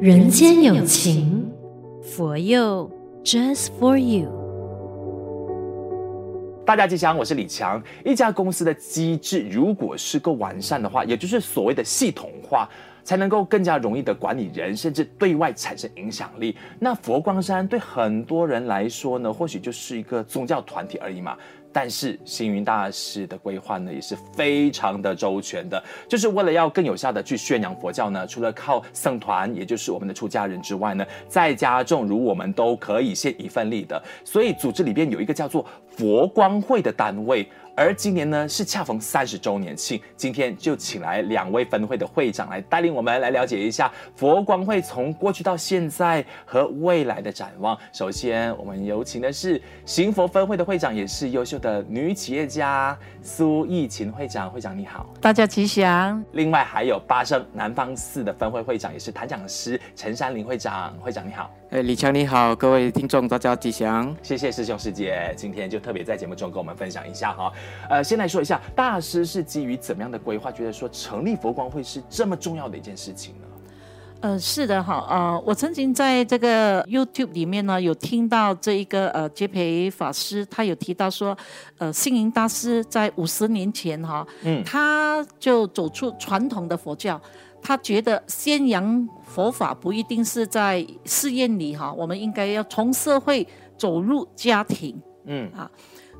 人间有情，佛佑 Just for you。大家吉祥，我是李强。一家公司的机制如果是够完善的话，也就是所谓的系统化，才能够更加容易的管理人，甚至对外产生影响力。那佛光山对很多人来说呢，或许就是一个宗教团体而已嘛。但是星云大师的规划呢，也是非常的周全的，就是为了要更有效的去宣扬佛教呢。除了靠僧团，也就是我们的出家人之外呢，在家众如我们都可以献一份力的。所以组织里边有一个叫做佛光会的单位。而今年呢，是恰逢三十周年庆，今天就请来两位分会的会长来带领我们来了解一下佛光会从过去到现在和未来的展望。首先，我们有请的是行佛分会的会长，也是优秀的女企业家苏奕琴会长。会长你好，大家吉祥。另外还有八圣南方寺的分会会长，也是檀讲师陈山林会长。会长你好。哎，李强你好，各位听众大家吉祥。谢谢师兄师姐，今天就特别在节目中跟我们分享一下哈。呃，先来说一下，大师是基于怎么样的规划，觉得说成立佛光会是这么重要的一件事情呢？呃，是的哈，呃，我曾经在这个 YouTube 里面呢，有听到这一个呃杰培法师，他有提到说，呃，星云大师在五十年前哈，嗯，他就走出传统的佛教。他觉得宣扬佛法不一定是在寺院里哈，我们应该要从社会走入家庭，嗯。啊，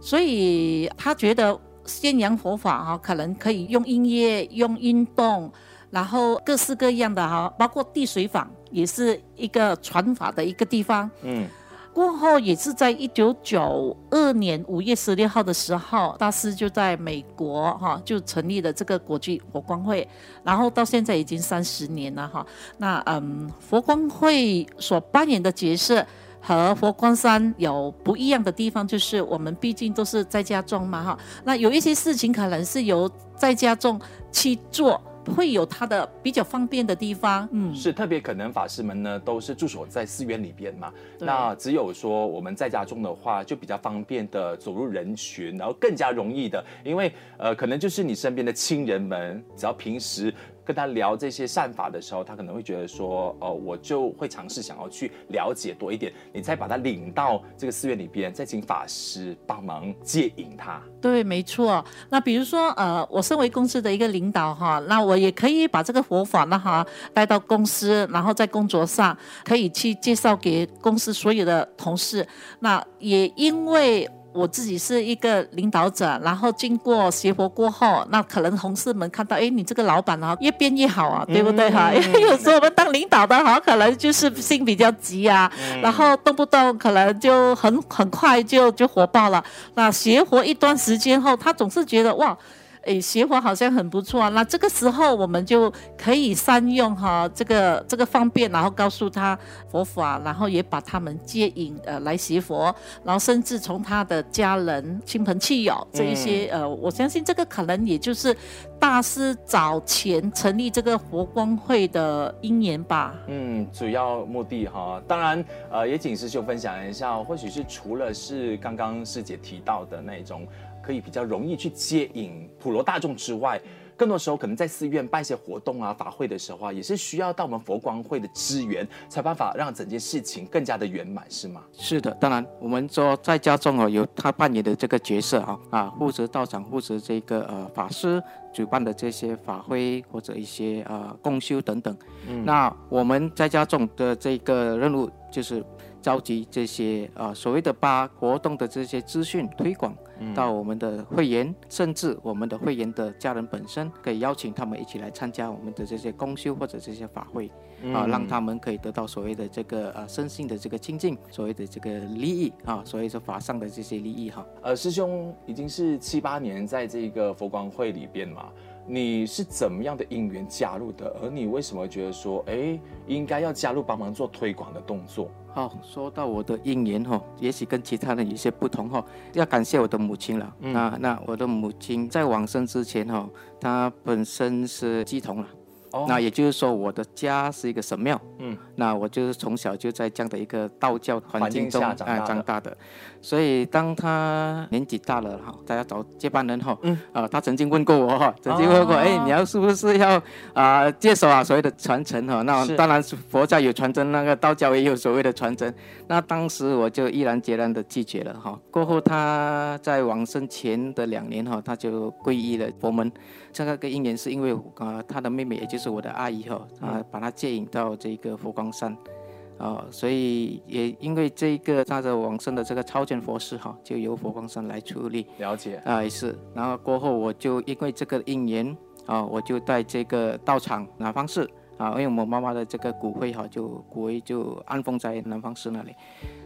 所以他觉得宣扬佛法哈，可能可以用音乐、用运动，然后各式各样的哈，包括地水坊也是一个传法的一个地方，嗯。过后也是在一九九二年五月十六号的时候，大师就在美国哈就成立了这个国际佛光会，然后到现在已经三十年了哈。那嗯，佛光会所扮演的角色和佛光山有不一样的地方，就是我们毕竟都是在家众嘛哈。那有一些事情可能是由在家众去做。会有它的比较方便的地方，嗯，是特别可能法师们呢都是驻所在寺院里边嘛，那只有说我们在家中的话，就比较方便的走入人群，然后更加容易的，因为呃可能就是你身边的亲人们，只要平时。跟他聊这些善法的时候，他可能会觉得说，哦，我就会尝试想要去了解多一点，你再把他领到这个寺院里边，再请法师帮忙接引他。对，没错。那比如说，呃，我身为公司的一个领导哈，那我也可以把这个佛法呢哈带到公司，然后在工作上可以去介绍给公司所有的同事。那也因为。我自己是一个领导者，然后经过学佛过后，那可能同事们看到，哎，你这个老板啊，越变越好啊，对不对哈？因 为有时候我们当领导的哈，可能就是心比较急啊，然后动不动可能就很很快就就火爆了。那学佛一段时间后，他总是觉得哇。哎，学佛好像很不错啊。那这个时候我们就可以善用哈这个这个方便，然后告诉他佛法，然后也把他们接引呃来学佛，然后甚至从他的家人、亲朋戚友这一些呃，我相信这个可能也就是大师早前成立这个佛光会的因缘吧。嗯，主要目的哈，当然呃也请师兄分享一下，或许是除了是刚刚师姐提到的那种。可以比较容易去接引普罗大众之外，更多时候可能在寺院办一些活动啊、法会的时候啊，也是需要到我们佛光会的支援，才办法让整件事情更加的圆满，是吗？是的，当然我们说在家中哦，有他扮演的这个角色啊啊，负责道场，负责这个呃法师举办的这些法会或者一些呃共修等等。嗯，那我们在家中的这个任务就是。召集这些啊、呃、所谓的八活动的这些资讯推广到我们的会员，嗯、甚至我们的会员的家人本身，可以邀请他们一起来参加我们的这些公修或者这些法会，啊，让他们可以得到所谓的这个呃身心的这个清净，所谓的这个利益啊，所谓说法上的这些利益哈。呃，师兄已经是七八年在这个佛光会里边嘛。你是怎么样的因缘加入的？而你为什么觉得说，哎，应该要加入帮忙做推广的动作？好，说到我的因缘哈，也许跟其他人有些不同哈，要感谢我的母亲了。嗯、那那我的母亲在往生之前哈，她本身是鸡童了，哦那也就是说，我的家是一个神庙。嗯，那我就是从小就在这样的一个道教环境中长大的啊长大的，所以当他年纪大了哈，大家找接班人哈，嗯，啊，他曾经问过我哈，曾经问过，哎、哦你要是不是要啊、呃、接手啊所谓的传承哈？那当然是佛教有传承，那个道教也有所谓的传承。那当时我就毅然决然的拒绝了哈。过后他在往生前的两年哈，他就皈依了佛门。这个个因缘是因为啊、呃，他的妹妹也就是我的阿姨哈，啊、呃，把他接引到这个佛光山，啊、呃，所以也因为这个他的往生的这个超荐佛事哈，就由佛光山来处理。了解啊、呃，是。然后过后我就因为这个因缘啊，我就在这个道场南方寺啊，因为我妈妈的这个骨灰哈，就骨灰就安放在南方寺那里，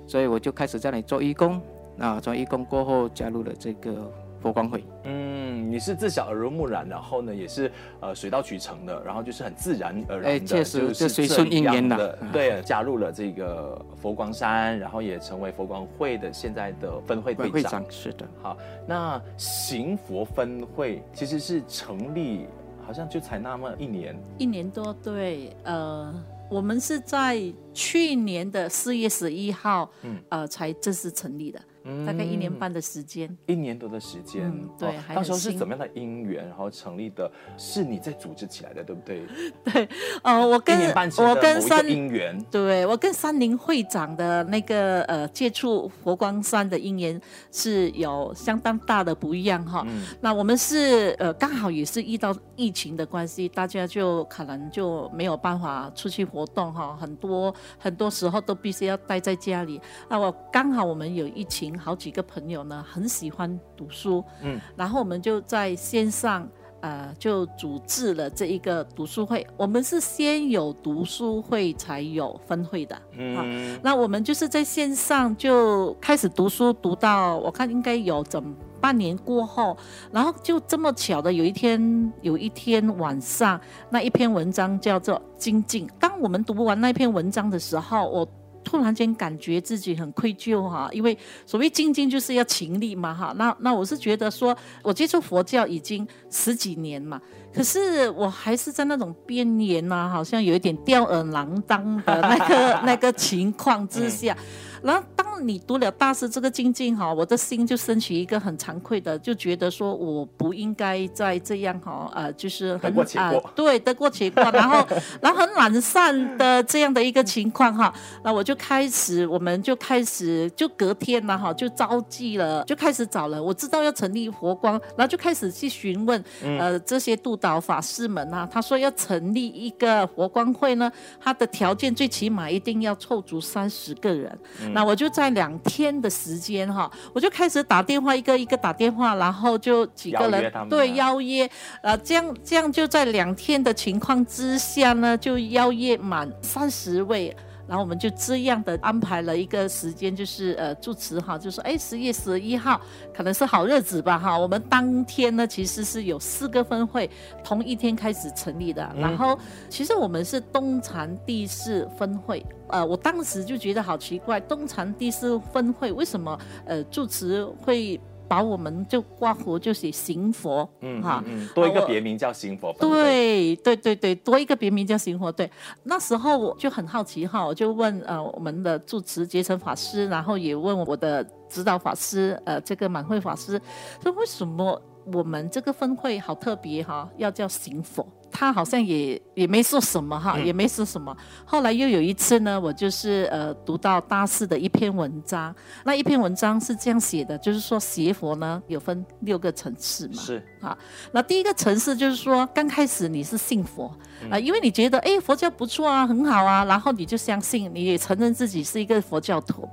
所以我就开始在那里做义工。啊，做义工过后加入了这个。佛光会，嗯，你是自小耳濡目染，然后呢，也是呃水到渠成的，然后就是很自然而然的，哎，确实就是随顺应缘的，对，加入了这个佛光山，然后也成为佛光会的现在的分会会长，会长是的。好，那行佛分会其实是成立，好像就才那么一年，一年多，对，呃，我们是在去年的四月十一号，嗯，呃，才正式成立的。大概一年半的时间，嗯，一年多的时间，嗯，对，哦，当时候是怎么样的因缘，然后成立的？是你在组织起来的，对不对？对，呃，我跟我跟山因缘，对我跟三林会长的那个呃接触佛光山的因缘是有相当大的不一样哈。嗯，那我们是呃刚好也是遇到疫情的关系，大家就可能就没有办法出去活动哈，很多很多时候都必须要待在家里。那我刚好我们有疫情。好几个朋友呢，很喜欢读书，嗯，然后我们就在线上，呃，就组织了这一个读书会。我们是先有读书会，才有分会的，嗯，啊，那我们就是在线上就开始读书，读到我看应该有整半年过后，然后就这么巧的有一天，有一天晚上，那一篇文章叫做《精进》。当我们读完那篇文章的时候，我。突然间感觉自己很愧疚哈，因为所谓精进就是要勤力嘛哈。那那我是觉得说，我接触佛教已经十几年嘛，可是我还是在那种边缘呐，好像有一点吊儿郎当的那个 那个情况之下。然后当你读了大师这个经经哈，我的心就升起一个很惭愧的，就觉得说我不应该再这样哈，呃，就是很啊、呃，对，得过且过，然后 然后很懒散的这样的一个情况哈，那我就开始，我们就开始就隔天了哈，就召集了，就开始找了，我知道要成立佛光，然后就开始去询问呃这些督导法师们啊，他说要成立一个佛光会呢，他的条件最起码一定要凑足三十个人。那我就在两天的时间哈，我就开始打电话，一个一个打电话，然后就几个人对邀约，呃，这样这样就在两天的情况之下呢，就邀约满三十位。然后我们就这样的安排了一个时间，就是呃住持哈，就说哎十月十一号可能是好日子吧哈。我们当天呢其实是有四个分会同一天开始成立的，然后其实我们是东禅第四分会，呃我当时就觉得好奇怪，东禅第四分会为什么呃住持会。把我们就挂佛就写行佛，嗯哈，嗯，多一个别名叫行佛。对对对对，多一个别名叫行佛。对，那时候我就很好奇哈，我就问呃我们的住持结成法师，然后也问我的指导法师呃这个满慧法师，说为什么我们这个分会好特别哈，要叫行佛？他好像也也没说什么哈，也没说什么。后来又有一次呢，我就是呃读到大四的一篇文章，那一篇文章是这样写的，就是说邪佛呢有分六个层次嘛。是啊，那第一个层次就是说刚开始你是信佛啊，因为你觉得哎佛教不错啊，很好啊，然后你就相信，你也承认自己是一个佛教徒。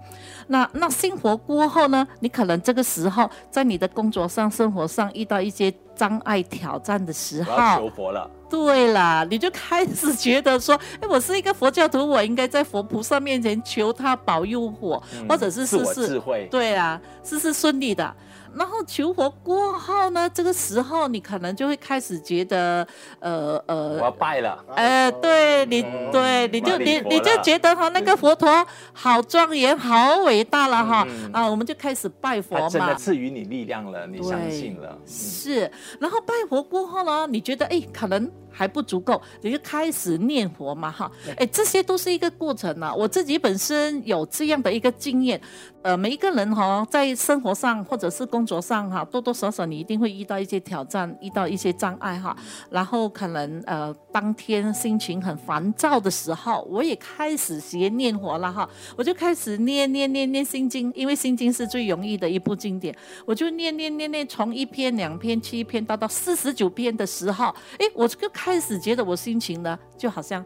那那信佛过后呢，你可能这个时候在你的工作上、生活上遇到一些障碍挑战的时候，求佛了。对啦，你就开始觉得说，哎，我是一个佛教徒，我应该在佛菩萨面前求他保佑我，嗯、或者是事事智慧，对啊，事事顺利的。然后求佛过后呢，这个时候你可能就会开始觉得，呃呃，我要拜了。呃，对你，嗯、对你就你你就觉得哈，那个佛陀好庄严，好伟大了哈。嗯、啊，我们就开始拜佛嘛。真的赐予你力量了，你相信了。是，然后拜佛过后呢，你觉得哎，可能。还不足够，你就开始念佛嘛，哈，哎，这些都是一个过程呢、啊。我自己本身有这样的一个经验，呃，每一个人哈，在生活上或者是工作上哈，多多少少你一定会遇到一些挑战，遇到一些障碍哈。然后可能呃，当天心情很烦躁的时候，我也开始学念佛了哈，我就开始念念念念心经，因为心经是最容易的一部经典，我就念念念念，从一篇、两篇、七篇到到四十九篇的时候，哎，我就开开始觉得我心情呢，就好像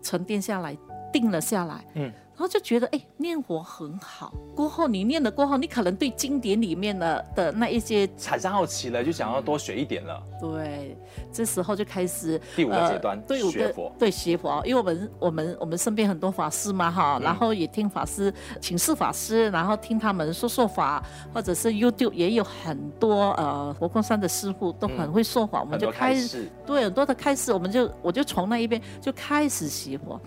沉淀下来，定了下来。嗯。然后就觉得哎，念佛很好。过后你念了过后，你可能对经典里面的的那一些产生好奇了，就想要多学一点了。对，这时候就开始第五个阶段，对、呃、学佛，对学佛。因为我们我们我们身边很多法师嘛哈，然后也听法师请示法师，然后听他们说说法，或者是 YouTube 也有很多呃佛光山的师傅都很会说法，嗯、我们就开始对很多的开始，我们就我就从那一边就开始学佛。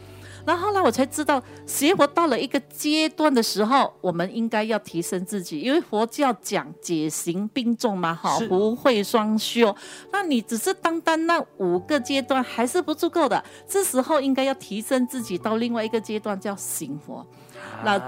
然后后来，我才知道学佛到了一个阶段的时候，我们应该要提升自己，因为佛教讲解行并重嘛，哈，福慧双修。那你只是单单那五个阶段还是不足够的，这时候应该要提升自己到另外一个阶段，叫行佛。那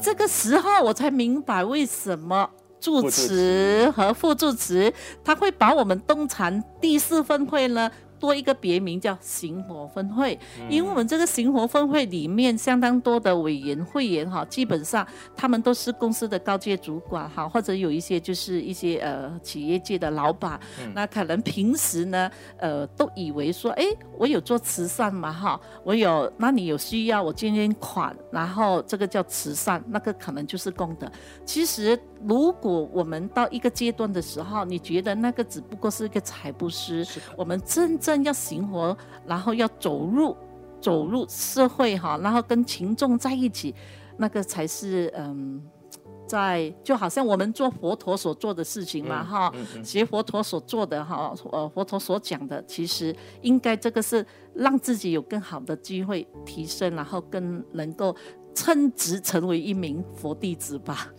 这个时候我才明白为什么助持和副助持它会把我们东禅第四分会呢，多一个别名叫行活分会，因为我们这个行活分会里面相当多的委员会员哈，基本上他们都是公司的高阶主管哈，或者有一些就是一些呃企业界的老板，那可能平时呢呃都以为说，哎，我有做慈善嘛哈，我有，那你有需要我捐捐款，然后这个叫慈善，那个可能就是功德。其实如果我们到一个阶段的时候，你觉得那个只不过是一个财布施，我们真正要行活，然后要走入走入社会哈，然后跟群众在一起，那个才是嗯，在就好像我们做佛陀所做的事情嘛哈，学佛陀所做的哈，呃，佛陀所讲的，其实应该这个是让自己有更好的机会提升，然后更能够称职成为一名佛弟子吧。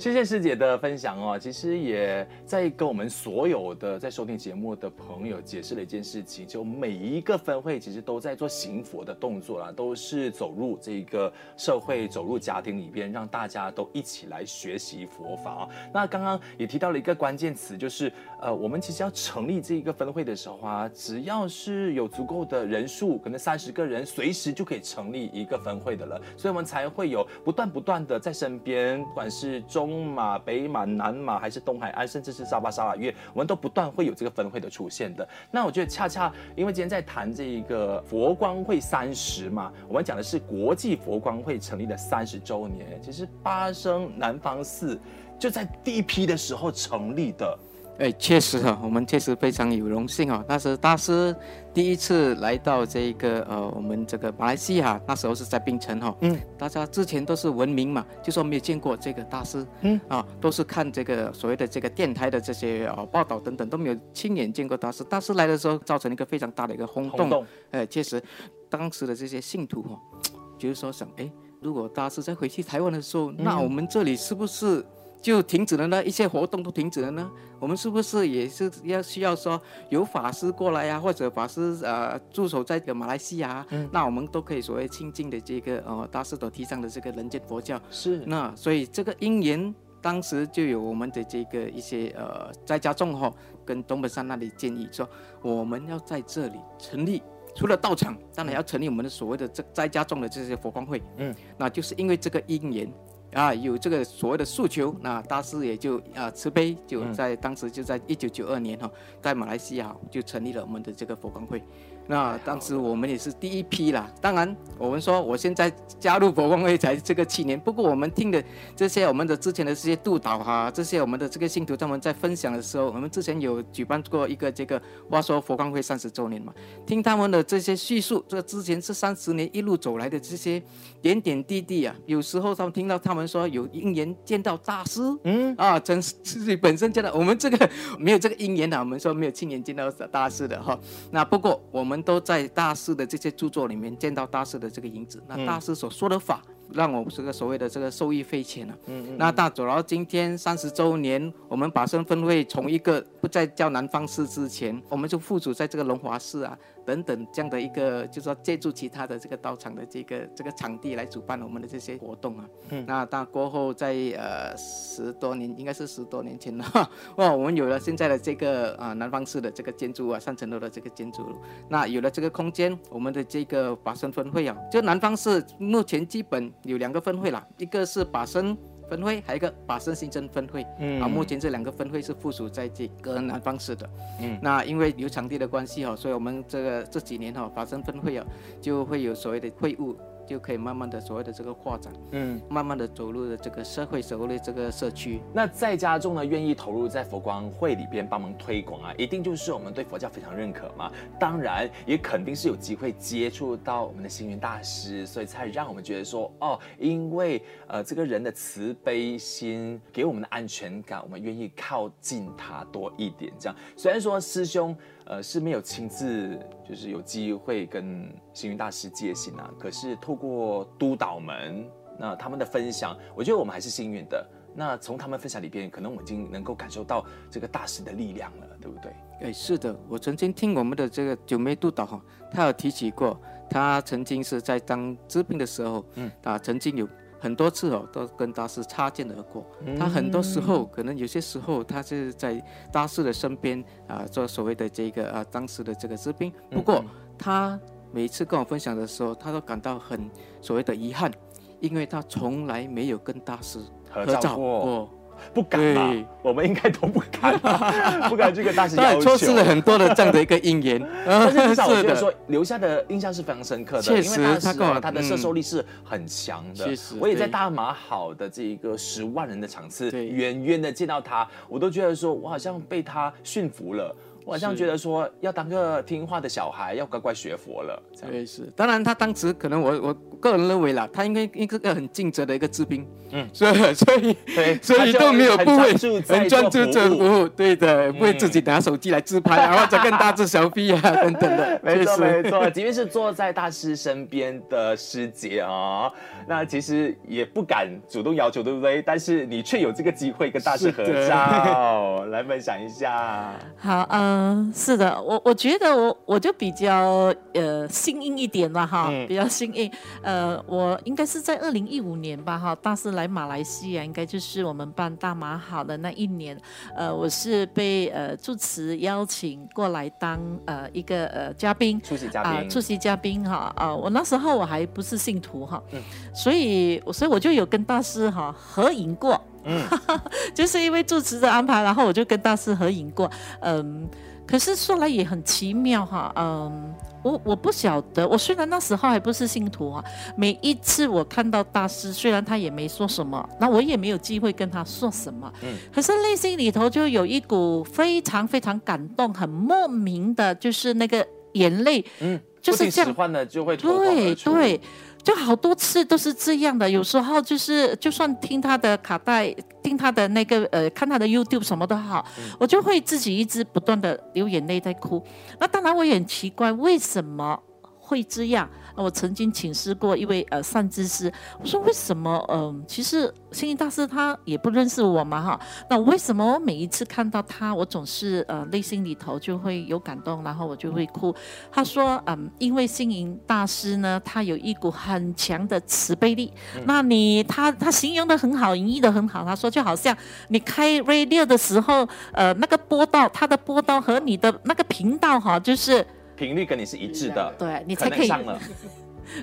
谢谢师姐的分享哦，其实也在跟我们所有的在收听节目的朋友解释了一件事情，就每一个分会其实都在做行佛的动作啦，都是走入这个社会，走入家庭里边，让大家都一起来学习佛法。那刚刚也提到了一个关键词，就是呃，我们其实要成立这一个分会的时候啊，只要是有足够的人数，可能三十个人，随时就可以成立一个分会的了，所以我们才会有不断不断的在身边，不管是中。东马、北马、南马，还是东海岸，甚至是沙巴、沙拉越，我们都不断会有这个分会的出现的。那我觉得恰恰因为今天在谈这一个佛光会三十嘛，我们讲的是国际佛光会成立的三十周年。其实巴生南方寺就在第一批的时候成立的。哎，确实哈，我们确实非常有荣幸啊。那时大师第一次来到这个呃，我们这个马来西亚，那时候是在槟城哈。嗯。大家之前都是文明嘛，就说没有见过这个大师。嗯。啊，都是看这个所谓的这个电台的这些呃报道等等，都没有亲眼见过大师。大师来的时候，造成一个非常大的一个轰动。轰动。哎，确实，当时的这些信徒哈，就是说想，哎，如果大师再回去台湾的时候，嗯、那我们这里是不是？就停止了呢，一切活动都停止了呢。我们是不是也是要需要说有法师过来呀、啊，或者法师呃驻守在这个马来西亚，嗯，那我们都可以所谓亲近的这个呃大师所提倡的这个人间佛教是。那所以这个因缘当时就有我们的这个一些呃在家众哈跟东本山那里建议说，我们要在这里成立，除了道场，当然要成立我们的所谓的这在家众的这些佛光会，嗯，那就是因为这个因缘。啊，有这个所谓的诉求，那大师也就啊慈悲，就在当时就在一九九二年哈，在马来西亚就成立了我们的这个佛光会。那当时我们也是第一批啦。当然，我们说我现在加入佛光会才这个七年，不过我们听的这些我们的之前的这些督导哈，这些我们的这个信徒他们在分享的时候，我们之前有举办过一个这个话说佛光会三十周年嘛，听他们的这些叙述，这之前这三十年一路走来的这些点点滴滴啊，有时候他们听到他们说有因缘见到大师，嗯啊，真是自己本身见到我们这个没有这个因缘啊，我们说没有亲眼见到大师的哈。那不过我们。都在大师的这些著作里面见到大师的这个影子，那大师所说的法，让我这个所谓的这个受益匪浅了。嗯嗯。那大祖，然后今天三十周年，我们把身分会从一个不再叫南方寺之前，我们就附属在这个龙华寺啊，等等这样的一个，就是说借助其他的这个道场的这个这个场地来主办我们的这些活动啊。嗯，那到过后在呃十多年，应该是十多年前了，哇，我们有了现在的这个啊、呃、南方式的这个建筑啊，三层楼的这个建筑，那有了这个空间，我们的这个法身分会啊，就南方市目前基本有两个分会啦，一个是法身。分会还有一个法生新增分会，嗯，啊，目前这两个分会是附属在这个南方市的，嗯，那因为有场地的关系哈，所以我们这个这几年哈，法生分会啊，就会有所谓的会务。就可以慢慢的所谓的这个扩展，嗯，慢慢的走入了这个社会，走入了这个社区。那在家中呢，愿意投入在佛光会里边帮忙推广啊，一定就是我们对佛教非常认可嘛。当然，也肯定是有机会接触到我们的星云大师，所以才让我们觉得说，哦，因为呃这个人的慈悲心给我们的安全感，我们愿意靠近他多一点。这样，虽然说师兄。呃，是没有亲自就是有机会跟星云大师接信啊，可是透过督导们那他们的分享，我觉得我们还是幸运的。那从他们分享里边，可能我们已经能够感受到这个大师的力量了，对不对？哎，是的，我曾经听我们的这个九妹督导哈，他有提起过，他曾经是在当治病的时候，嗯，啊，曾经有。很多次哦，都跟大师擦肩而过。他很多时候，可能有些时候，他是在大师的身边啊，做所谓的这个啊，当时的这个治病。不过，他每次跟我分享的时候，他都感到很所谓的遗憾，因为他从来没有跟大师合照过。不敢吧？我们应该都不敢，不敢这个大师要求。错失了很多的这样的一个因缘，但是至少我觉得 说留下的印象是非常深刻的。确实，因为他的摄受力是很强的。我也在大马好的这一个十万人的场次，远远的见到他，我都觉得说我好像被他驯服了。我好像觉得说要当个听话的小孩，要乖乖学佛了。对，是。当然，他当时可能我我个人认为啦，他应该应该是个很尽责的一个制兵。嗯，所以 所以对所以都没有不会很专注做服务。对的，不会自己拿手机来自拍啊，或者跟大师小臂啊等等的。没错没错，即便是坐在大师身边的师姐啊，那其实也不敢主动要求，对不对？但是你却有这个机会跟大师合照，来分享一下。好，嗯。嗯，是的，我我觉得我我就比较呃幸运一点吧哈，嗯、比较幸运。呃，我应该是在二零一五年吧哈，大师来马来西亚，应该就是我们办大马好的那一年。呃，我是被呃住持邀请过来当呃一个呃嘉宾，出席嘉宾啊，出席嘉宾哈啊。我那时候我还不是信徒哈，嗯、所以 所以我就有跟大师哈合影过，嗯，就是因为住持的安排，然后我就跟大师合影过，嗯。可是说来也很奇妙哈，嗯，我我不晓得，我虽然那时候还不是信徒啊，每一次我看到大师，虽然他也没说什么，那我也没有机会跟他说什么，嗯，可是内心里头就有一股非常非常感动，很莫名的，就是那个眼泪，嗯，就是这样，的就会对对。就好多次都是这样的，有时候就是就算听他的卡带，听他的那个呃，看他的 YouTube 什么都好，嗯、我就会自己一直不断的流眼泪在哭。那当然我也很奇怪，为什么会这样？我曾经请示过一位呃善知识，我说为什么嗯、呃，其实星云大师他也不认识我嘛哈，那为什么我每一次看到他，我总是呃内心里头就会有感动，然后我就会哭。他说嗯、呃，因为星云大师呢，他有一股很强的慈悲力。嗯、那你他他形容的很好，演绎的很好。他说就好像你开 radio 的时候，呃那个波道，他的波道和你的那个频道哈，就是。频率跟你是一致的，对你才可以上了。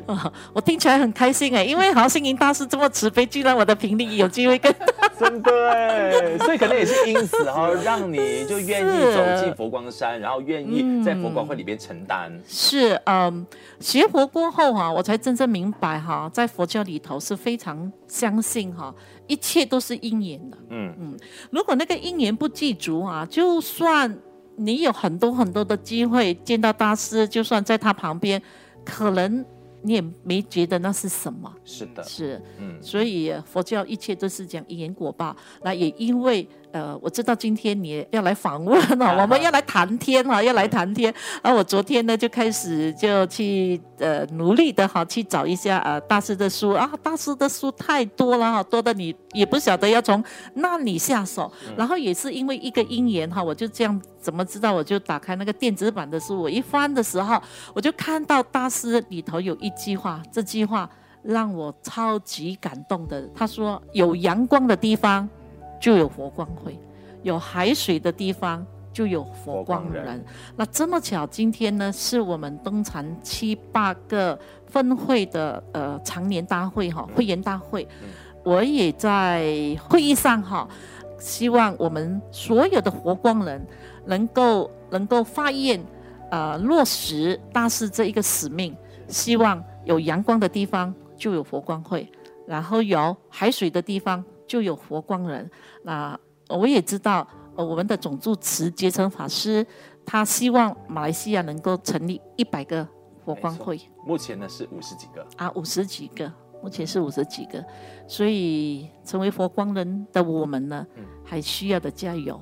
我听起来很开心哎，因为好像星云大师这么慈悲，居然我的频率有机会跟 真的哎，所以可能也是因此哈，让你就愿意走进佛光山，然后愿意在佛光会里边承担。是嗯，学佛过后哈，我才真正明白哈，在佛教里头是非常相信哈，一切都是因缘的。嗯嗯，如果那个因缘不具足啊，就算。你有很多很多的机会见到大师，就算在他旁边，可能你也没觉得那是什么。是的，是，嗯，所以佛教一切都是讲因缘果报。那也因为呃，我知道今天你要来访问哦，我们要来谈天哈，要来谈天。而我昨天呢就开始就去呃努力的哈去找一下呃大师的书啊，大师的书太多了哈，多的你也不晓得要从那里下手。然后也是因为一个因缘哈，我就这样怎么知道？我就打开那个电子版的书，我一翻的时候，我就看到大师里头有一句话，这句话让我超级感动的。他说：“有阳光的地方。”就有佛光会，有海水的地方就有佛光人。那这么巧，今天呢是我们东禅七八个分会的呃常年大会哈，会员大会。嗯、我也在会议上哈，希望我们所有的佛光人能够能够发愿呃落实大师这一个使命，希望有阳光的地方就有佛光会，然后有海水的地方。就有佛光人，那我也知道，呃，我们的总住持结成法师，他希望马来西亚能够成立一百个佛光会。目前呢是五十几个啊，五十几个，目前是五十几个，所以成为佛光人的我们呢，嗯、还需要的加油。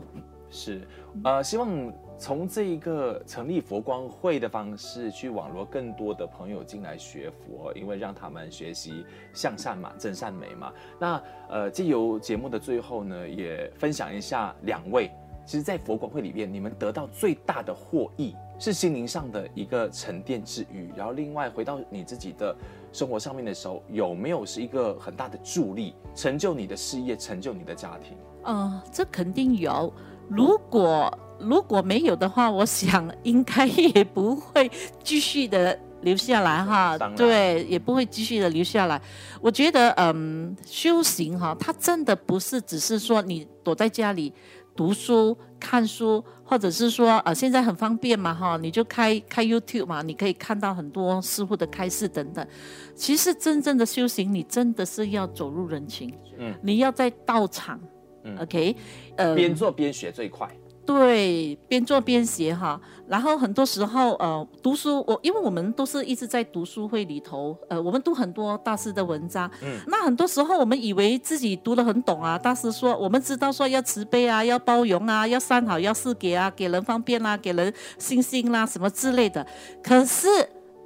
是，呃，希望。从这一个成立佛光会的方式去网络更多的朋友进来学佛，因为让他们学习向善嘛，真善美嘛。那呃，借由节目的最后呢，也分享一下两位，其实，在佛光会里面，你们得到最大的获益是心灵上的一个沉淀之余，然后另外回到你自己的生活上面的时候，有没有是一个很大的助力，成就你的事业，成就你的家庭？嗯、呃，这肯定有。如果如果没有的话，我想应该也不会继续的留下来哈。对，也不会继续的留下来。我觉得，嗯，修行哈，它真的不是只是说你躲在家里读书、看书，或者是说，呃，现在很方便嘛哈，你就开开 YouTube 嘛，你可以看到很多师傅的开示等等。其实真正的修行，你真的是要走入人群，嗯，你要在道场。嗯，OK，呃，边做边学最快。对，边做边写哈。然后很多时候，呃，读书，我因为我们都是一直在读书会里头，呃，我们读很多大师的文章。嗯。那很多时候，我们以为自己读得很懂啊。大师说，我们知道说要慈悲啊，要包容啊，要善好，要施给啊，给人方便啊，给人信心啦，什么之类的。可是。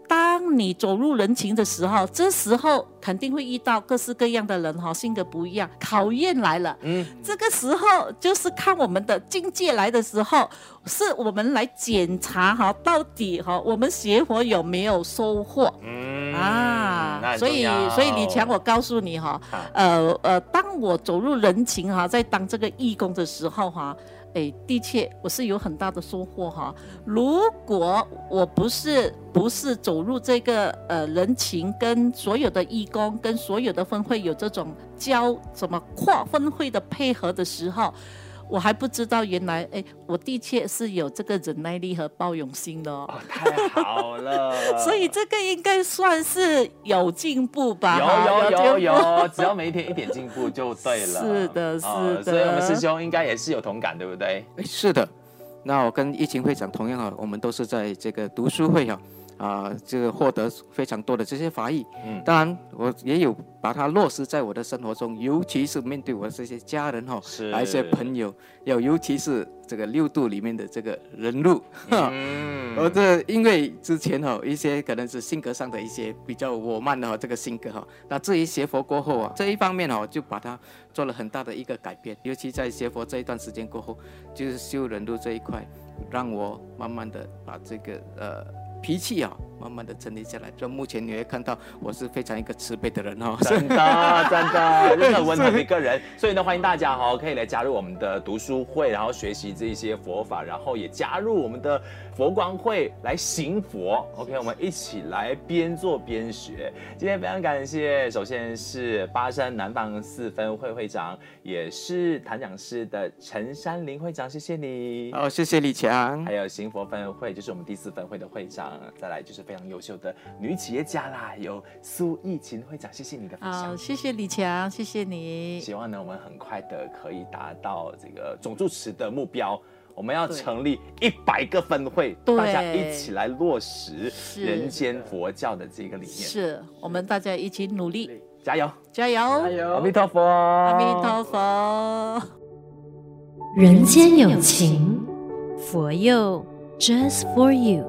当你走入人群的时候，这时候肯定会遇到各式各样的人哈，性格不一样，考验来了。嗯，这个时候就是看我们的境界来的时候，是我们来检查哈，到底哈我们学佛有没有收获？嗯啊，所以所以李强，我告诉你哈，呃呃，当我走入人群哈，在当这个义工的时候哈。哎，的确，我是有很大的收获哈。如果我不是不是走入这个呃人情，跟所有的义工，跟所有的分会有这种交什么跨分会的配合的时候。我还不知道，原来哎，我的确是有这个忍耐力和包容心的哦。哦，太好了！所以这个应该算是有进步吧？有有有有，只要每一天一点进步就对了。是的，是的。哦，所以我们师兄应该也是有同感，对不对？是的。那我跟疫情会长同样啊，我们都是在这个读书会啊。啊，这个获得非常多的这些法益，嗯，当然我也有把它落实在我的生活中，尤其是面对我的这些家人哈、还有一些朋友，要尤其是这个六度里面的这个人路，嗯，我这因为之前哈、哦、一些可能是性格上的一些比较我慢的哈这个性格哈，那至于学佛过后啊，这一方面哈就把它做了很大的一个改变，尤其在学佛这一段时间过后，就是修人路这一块，让我慢慢的把这个呃。脾气啊，慢慢的整理下来。就目前你会看到，我是非常一个慈悲的人哦，真的，真的，真的温暖的一个人。所以呢，欢迎大家哈，可以来加入我们的读书会，然后学习这些佛法，然后也加入我们的佛光会来行佛。OK，我们一起来边做边学。今天非常感谢，首先是巴山南方四分会会长，也是檀讲师的陈山林会长，谢谢你。哦，谢谢李强。还有行佛分会，就是我们第四分会的会长。再来就是非常优秀的女企业家啦，有苏艺琴会长，谢谢你的分享。好，谢谢李强，谢谢你。希望呢，我们很快的可以达到这个总住持的目标。我们要成立一百个分会，大家一起来落实人间佛教的这个理念。是，是我们大家一起努力，加油，加油，加油！阿弥陀佛，阿弥陀佛。人间有情，佛佑 Just for you。